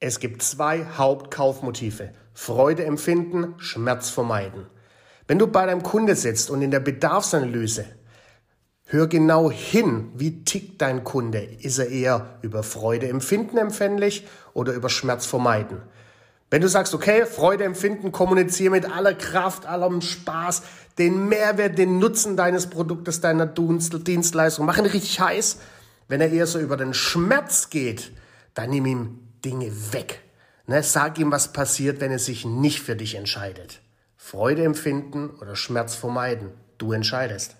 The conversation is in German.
Es gibt zwei Hauptkaufmotive. Freude empfinden, Schmerz vermeiden. Wenn du bei deinem Kunde sitzt und in der Bedarfsanalyse Hör genau hin, wie tickt dein Kunde? Ist er eher über Freude empfinden empfänglich oder über Schmerz vermeiden? Wenn du sagst, okay, Freude empfinden, kommuniziere mit aller Kraft, allem Spaß, den Mehrwert, den Nutzen deines Produktes, deiner Dienstleistung, mach ihn richtig heiß. Wenn er eher so über den Schmerz geht, dann nimm ihm Dinge weg. Ne, sag ihm, was passiert, wenn er sich nicht für dich entscheidet. Freude empfinden oder Schmerz vermeiden. Du entscheidest.